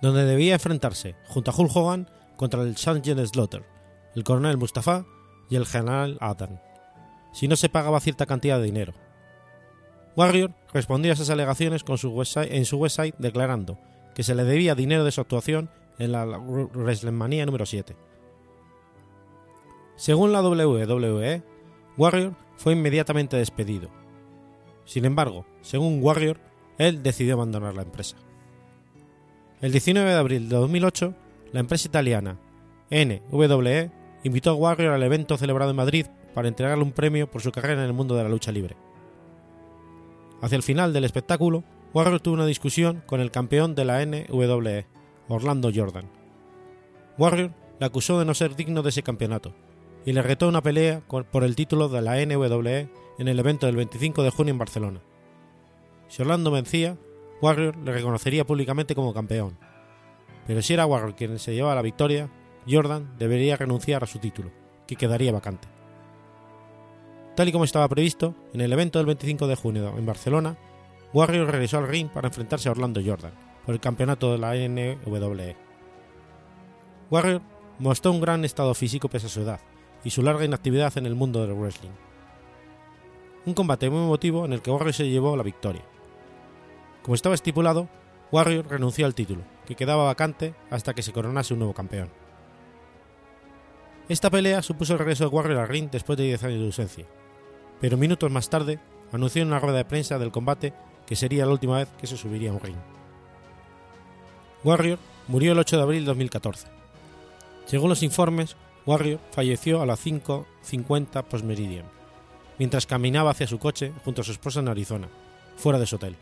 donde debía enfrentarse junto a Hulk Hogan contra el Sgt. Slaughter, el coronel Mustafa y el general Adam, si no se pagaba cierta cantidad de dinero. Warrior respondió a esas alegaciones en su website declarando que se le debía dinero de su actuación en la WrestleMania número 7. Según la WWE, Warrior fue inmediatamente despedido. Sin embargo, según Warrior, él decidió abandonar la empresa. El 19 de abril de 2008, la empresa italiana NWE invitó a Warrior al evento celebrado en Madrid para entregarle un premio por su carrera en el mundo de la lucha libre. Hacia el final del espectáculo, Warrior tuvo una discusión con el campeón de la NWE, Orlando Jordan. Warrior le acusó de no ser digno de ese campeonato y le retó una pelea por el título de la NWE en el evento del 25 de junio en Barcelona. Si Orlando vencía, Warrior le reconocería públicamente como campeón. Pero si era Warrior quien se llevaba la victoria, Jordan debería renunciar a su título, que quedaría vacante. Tal y como estaba previsto, en el evento del 25 de junio en Barcelona, Warrior regresó al ring para enfrentarse a Orlando Jordan, por el campeonato de la NWE. Warrior mostró un gran estado físico pese a su edad y su larga inactividad en el mundo del wrestling. Un combate muy emotivo en el que Warrior se llevó la victoria. Como estaba estipulado, Warrior renunció al título, que quedaba vacante hasta que se coronase un nuevo campeón. Esta pelea supuso el regreso de Warrior al ring después de 10 años de ausencia, pero minutos más tarde anunció en una rueda de prensa del combate que sería la última vez que se subiría a un ring. Warrior murió el 8 de abril de 2014. Según los informes, Warrior falleció a las 5.50 postmeridian, mientras caminaba hacia su coche junto a su esposa en Arizona, fuera de su hotel.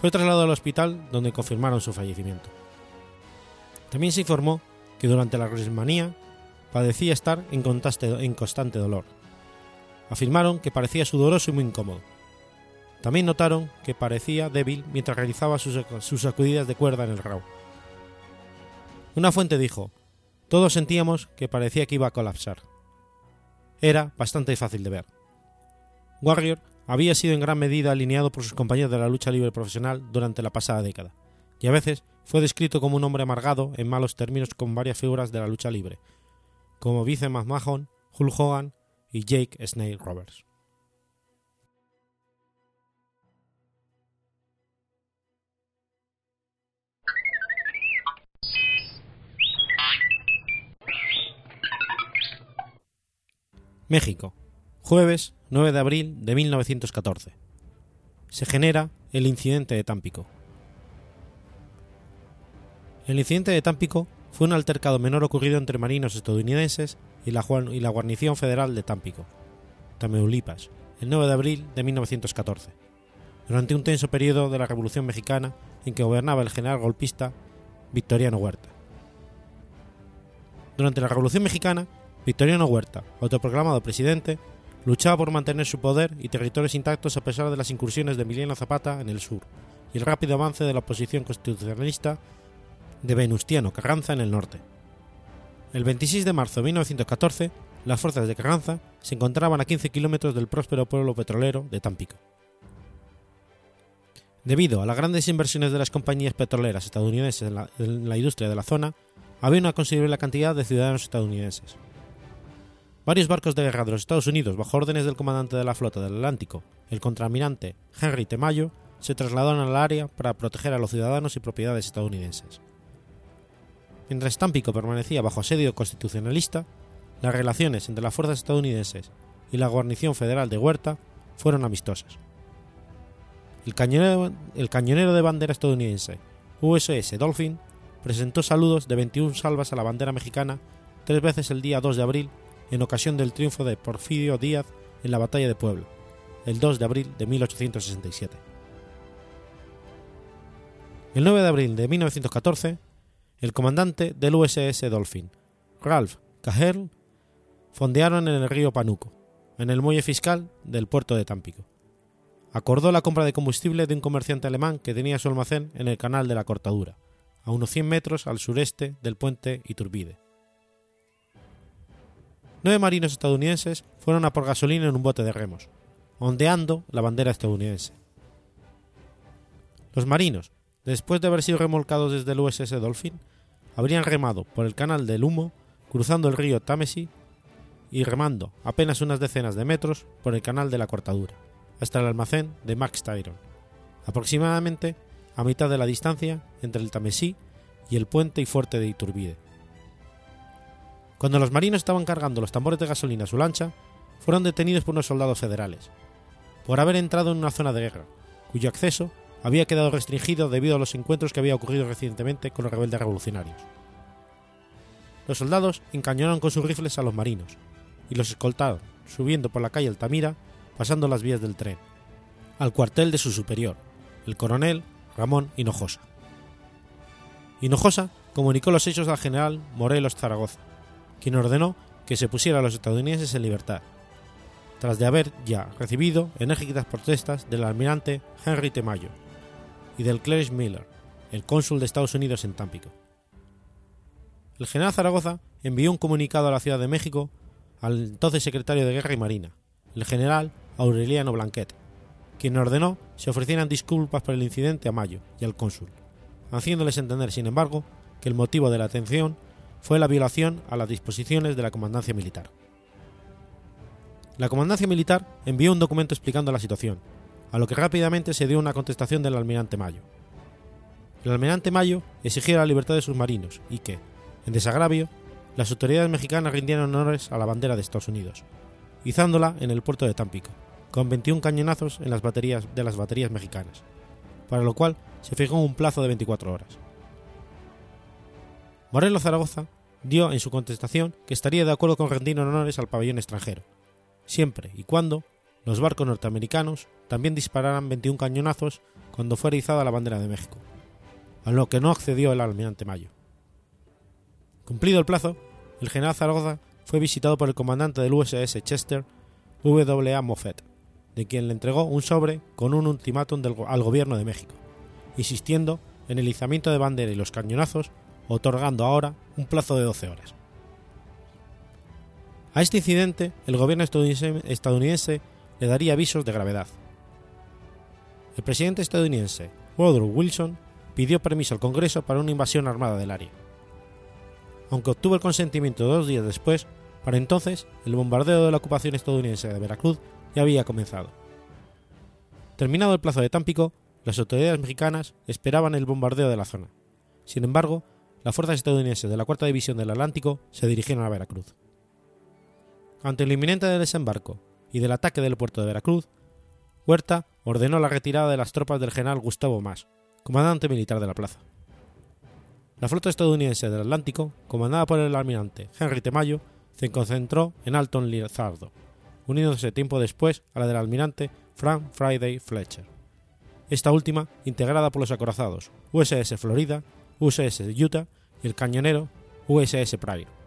Fue trasladado al hospital donde confirmaron su fallecimiento. También se informó que durante la WrestleMania padecía estar en constante dolor. Afirmaron que parecía sudoroso y muy incómodo. También notaron que parecía débil mientras realizaba sus, sacudidas de cuerda en el Raw. Una fuente dijo, todos sentíamos que parecía que iba a colapsar. Era bastante fácil de ver. Warrior había sido en gran medida alineado por sus compañeros de la lucha libre profesional durante la pasada década, y a veces fue descrito como un hombre amargado en malos términos con varias figuras de la lucha libre, como Vince McMahon, Hulk Hogan y Jake Snake Roberts. México, jueves 9 de abril de 1914. Se genera el incidente de Tampico. El incidente de Tampico fue un altercado menor ocurrido entre marinos estadounidenses y la, guarnición federal de Tampico, Tamaulipas, el 9 de abril de 1914, durante un tenso periodo de la Revolución Mexicana en que gobernaba el general golpista Victoriano Huerta. Durante la Revolución Mexicana, Victoriano Huerta, autoproclamado presidente, luchaba por mantener su poder y territorios intactos a pesar de las incursiones de Emiliano Zapata en el sur y el rápido avance de la oposición constitucionalista de Venustiano Carranza en el norte. El 26 de marzo de 1914, las fuerzas de Carranza se encontraban a 15 kilómetros del próspero pueblo petrolero de Tampico. Debido a las grandes inversiones de las compañías petroleras estadounidenses en la, industria de la zona, había una considerable cantidad de ciudadanos estadounidenses. Varios barcos de guerra de los Estados Unidos, bajo órdenes del comandante de la flota del Atlántico, el contraalmirante Henry T. Mayo, se trasladaron al área para proteger a los ciudadanos y propiedades estadounidenses. Mientras Tampico permanecía bajo asedio constitucionalista, las relaciones entre las fuerzas estadounidenses y la guarnición federal de Huerta fueron amistosas. El cañonero, el cañonero de bandera estadounidense USS Dolphin presentó saludos de 21 salvas a la bandera mexicana tres veces el día 2 de abril en ocasión del triunfo de Porfirio Díaz en la batalla de Puebla, el 2 de abril de 1867. El 9 de abril de 1914, el comandante del USS Dolphin, Ralph Caherl, fondearon en el río Panuco, en el muelle fiscal del puerto de Tampico. Acordó la compra de combustible de un comerciante alemán que tenía su almacén en el canal de la Cortadura, a unos 100 metros al sureste del puente Iturbide. Nueve marinos estadounidenses fueron a por gasolina en un bote de remos, ondeando la bandera estadounidense. Los marinos, después de haber sido remolcados desde el USS Dolphin, habrían remado por el canal del Humo, cruzando el río Támesis y remando apenas unas decenas de metros por el canal de la Cortadura, hasta el almacén de Max Tyron, aproximadamente a mitad de la distancia entre el Támesis y el puente y fuerte de Iturbide. Cuando los marinos estaban cargando los tambores de gasolina a su lancha, fueron detenidos por unos soldados federales, por haber entrado en una zona de guerra, cuyo acceso había quedado restringido debido a los encuentros que había ocurrido recientemente con los rebeldes revolucionarios. Los soldados encañonaron con sus rifles a los marinos y los escoltaron, subiendo por la calle Altamira, pasando las vías del tren, al cuartel de su superior, el coronel Ramón Hinojosa. Hinojosa comunicó los hechos al general Morelos Zaragoza, quien ordenó que se pusiera a los estadounidenses en libertad, tras de haber ya recibido enérgicas protestas del almirante Henry T. Y del Clarence Miller, el cónsul de Estados Unidos en Tampico. El general Zaragoza envió un comunicado a la Ciudad de México al entonces secretario de Guerra y Marina, el general Aureliano Blanquet, quien ordenó se ofrecieran disculpas por el incidente a Mayo y al cónsul, haciéndoles entender, sin embargo, que el motivo de la atención fue la violación a las disposiciones de la comandancia militar. La comandancia militar envió un documento explicando la situación, a lo que rápidamente se dio una contestación del almirante Mayo. El almirante Mayo exigía la libertad de sus marinos y que, en desagravio, las autoridades mexicanas rindieron honores a la bandera de Estados Unidos, izándola en el puerto de Tampico, con 21 cañonazos en las baterías de las baterías mexicanas, para lo cual se fijó un plazo de 24 horas. Morelos Zaragoza dio en su contestación que estaría de acuerdo con rendir honores al pabellón extranjero, siempre y cuando los barcos norteamericanos también dispararan 21 cañonazos cuando fuera izada la bandera de México, a lo que no accedió el almirante Mayo. Cumplido el plazo, el general Zaragoza fue visitado por el comandante del USS Chester, W.A. Moffett, de quien le entregó un sobre con un ultimátum al gobierno de México, insistiendo en el izamiento de bandera y los cañonazos, otorgando ahora un plazo de 12 horas. A este incidente, el gobierno estadounidense le daría avisos de gravedad. El presidente estadounidense, Woodrow Wilson, pidió permiso al Congreso para una invasión armada del área. Aunque obtuvo el consentimiento dos días después, para entonces el bombardeo de la ocupación estadounidense de Veracruz ya había comenzado. Terminado el plazo de Tampico, las autoridades mexicanas esperaban el bombardeo de la zona. Sin embargo, las fuerzas estadounidenses de la Cuarta División del Atlántico se dirigieron a Veracruz. Ante el inminente desembarco y del ataque del puerto de Veracruz, Huerta ordenó la retirada de las tropas del general Gustavo Mas, comandante militar de la plaza. La flota estadounidense del Atlántico, comandada por el almirante Henry Temayo, se concentró en Alton Lizardo, uniéndose tiempo después a la del almirante Frank Friday Fletcher. Esta última integrada por los acorazados USS Florida, USS Utah y el cañonero USS Pryor.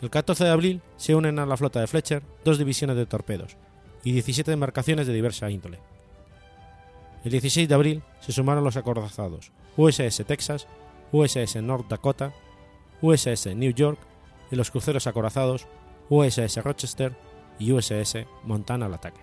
El 14 de abril se unen a la flota de Fletcher dos divisiones de torpedos y 17 embarcaciones de diversa índole. El 16 de abril se sumaron los acorazados USS Texas, USS North Dakota, USS New York y los cruceros acorazados USS Rochester y USS Montana al ataque.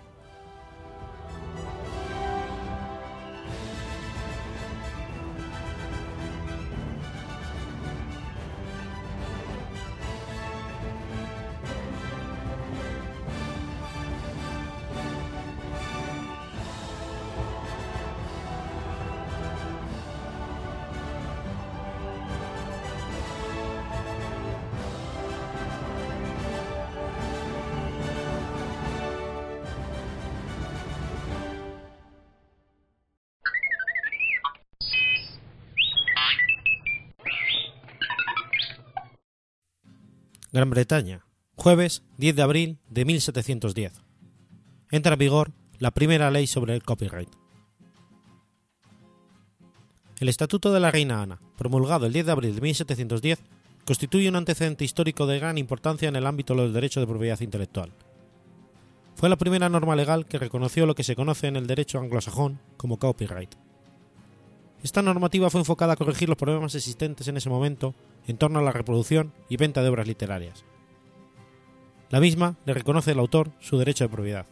Gran Bretaña, jueves 10 de abril de 1710. Entra en vigor la primera ley sobre el copyright. El Estatuto de la Reina Ana, promulgado el 10 de abril de 1710, constituye un antecedente histórico de gran importancia en el ámbito de los derechos de propiedad intelectual. Fue la primera norma legal que reconoció lo que se conoce en el derecho anglosajón como copyright. Esta normativa fue enfocada a corregir los problemas existentes en ese momento en torno a la reproducción y venta de obras literarias. La misma le reconoce al autor su derecho de propiedad.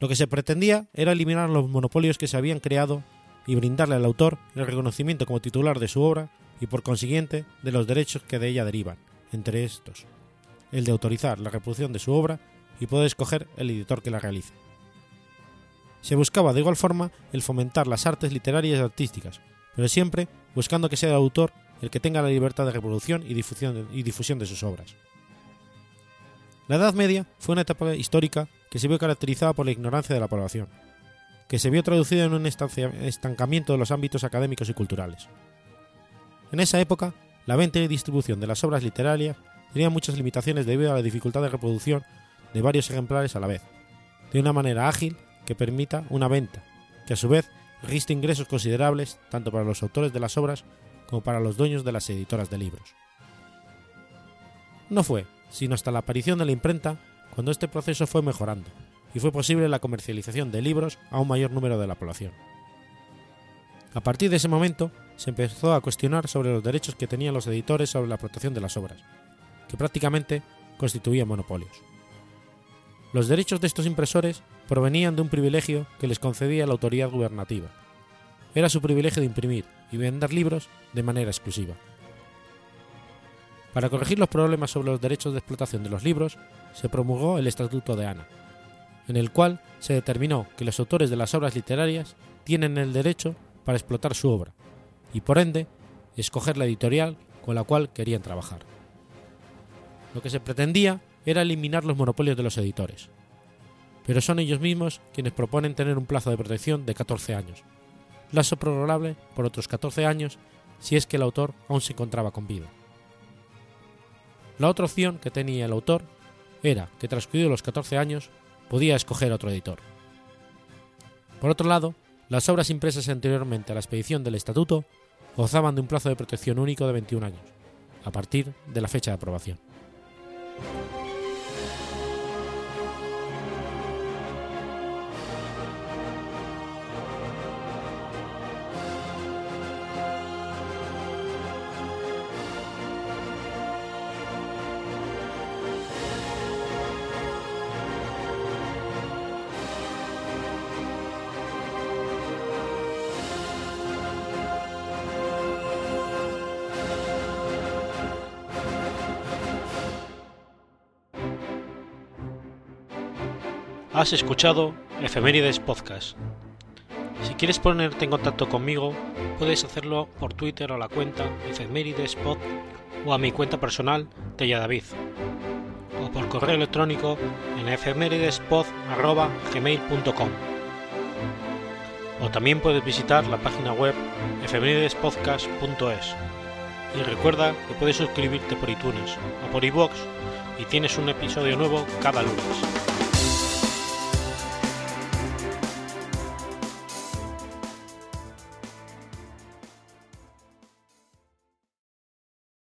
Lo que se pretendía era eliminar los monopolios que se habían creado y brindarle al autor el reconocimiento como titular de su obra y por consiguiente de los derechos que de ella derivan, entre estos, el de autorizar la reproducción de su obra y poder escoger el editor que la realice. Se buscaba de igual forma el fomentar las artes literarias y artísticas, pero siempre buscando que sea el autor el que tenga la libertad de reproducción y difusión de, sus obras. La Edad Media fue una etapa histórica que se vio caracterizada por la ignorancia de la población, que se vio traducida en un estancamiento de los ámbitos académicos y culturales. En esa época, la venta y distribución de las obras literarias tenía muchas limitaciones debido a la dificultad de reproducción de varios ejemplares a la vez, de una manera ágil que permita una venta, que a su vez registra ingresos considerables tanto para los autores de las obras como para los dueños de las editoras de libros. No fue, sino hasta la aparición de la imprenta, cuando este proceso fue mejorando, y fue posible la comercialización de libros a un mayor número de la población. A partir de ese momento, se empezó a cuestionar sobre los derechos que tenían los editores sobre la protección de las obras, que prácticamente constituían monopolios. Los derechos de estos impresores provenían de un privilegio que les concedía la autoridad gubernativa. Era su privilegio de imprimir y vender libros de manera exclusiva. Para corregir los problemas sobre los derechos de explotación de los libros, se promulgó el Estatuto de Ana, en el cual se determinó que los autores de las obras literarias tienen el derecho para explotar su obra y, por ende, escoger la editorial con la cual querían trabajar. Lo que se pretendía era eliminar los monopolios de los editores, pero son ellos mismos quienes proponen tener un plazo de protección de 14 años, plazo prorrogable por otros 14 años si es que el autor aún se encontraba con vida. La otra opción que tenía el autor era que transcurridos los 14 años podía escoger otro editor. Por otro lado, las obras impresas anteriormente a la expedición del estatuto gozaban de un plazo de protección único de 21 años, a partir de la fecha de aprobación. Has escuchado Efemérides Podcast. Si quieres ponerte en contacto conmigo, puedes hacerlo por Twitter a la cuenta Efemeridespod o a mi cuenta personal Tella David o por correo electrónico en efemeridespod.gmail.com o también puedes visitar la página web efemeridespodcast.es y recuerda que puedes suscribirte por iTunes o por iVoox y tienes un episodio nuevo cada lunes.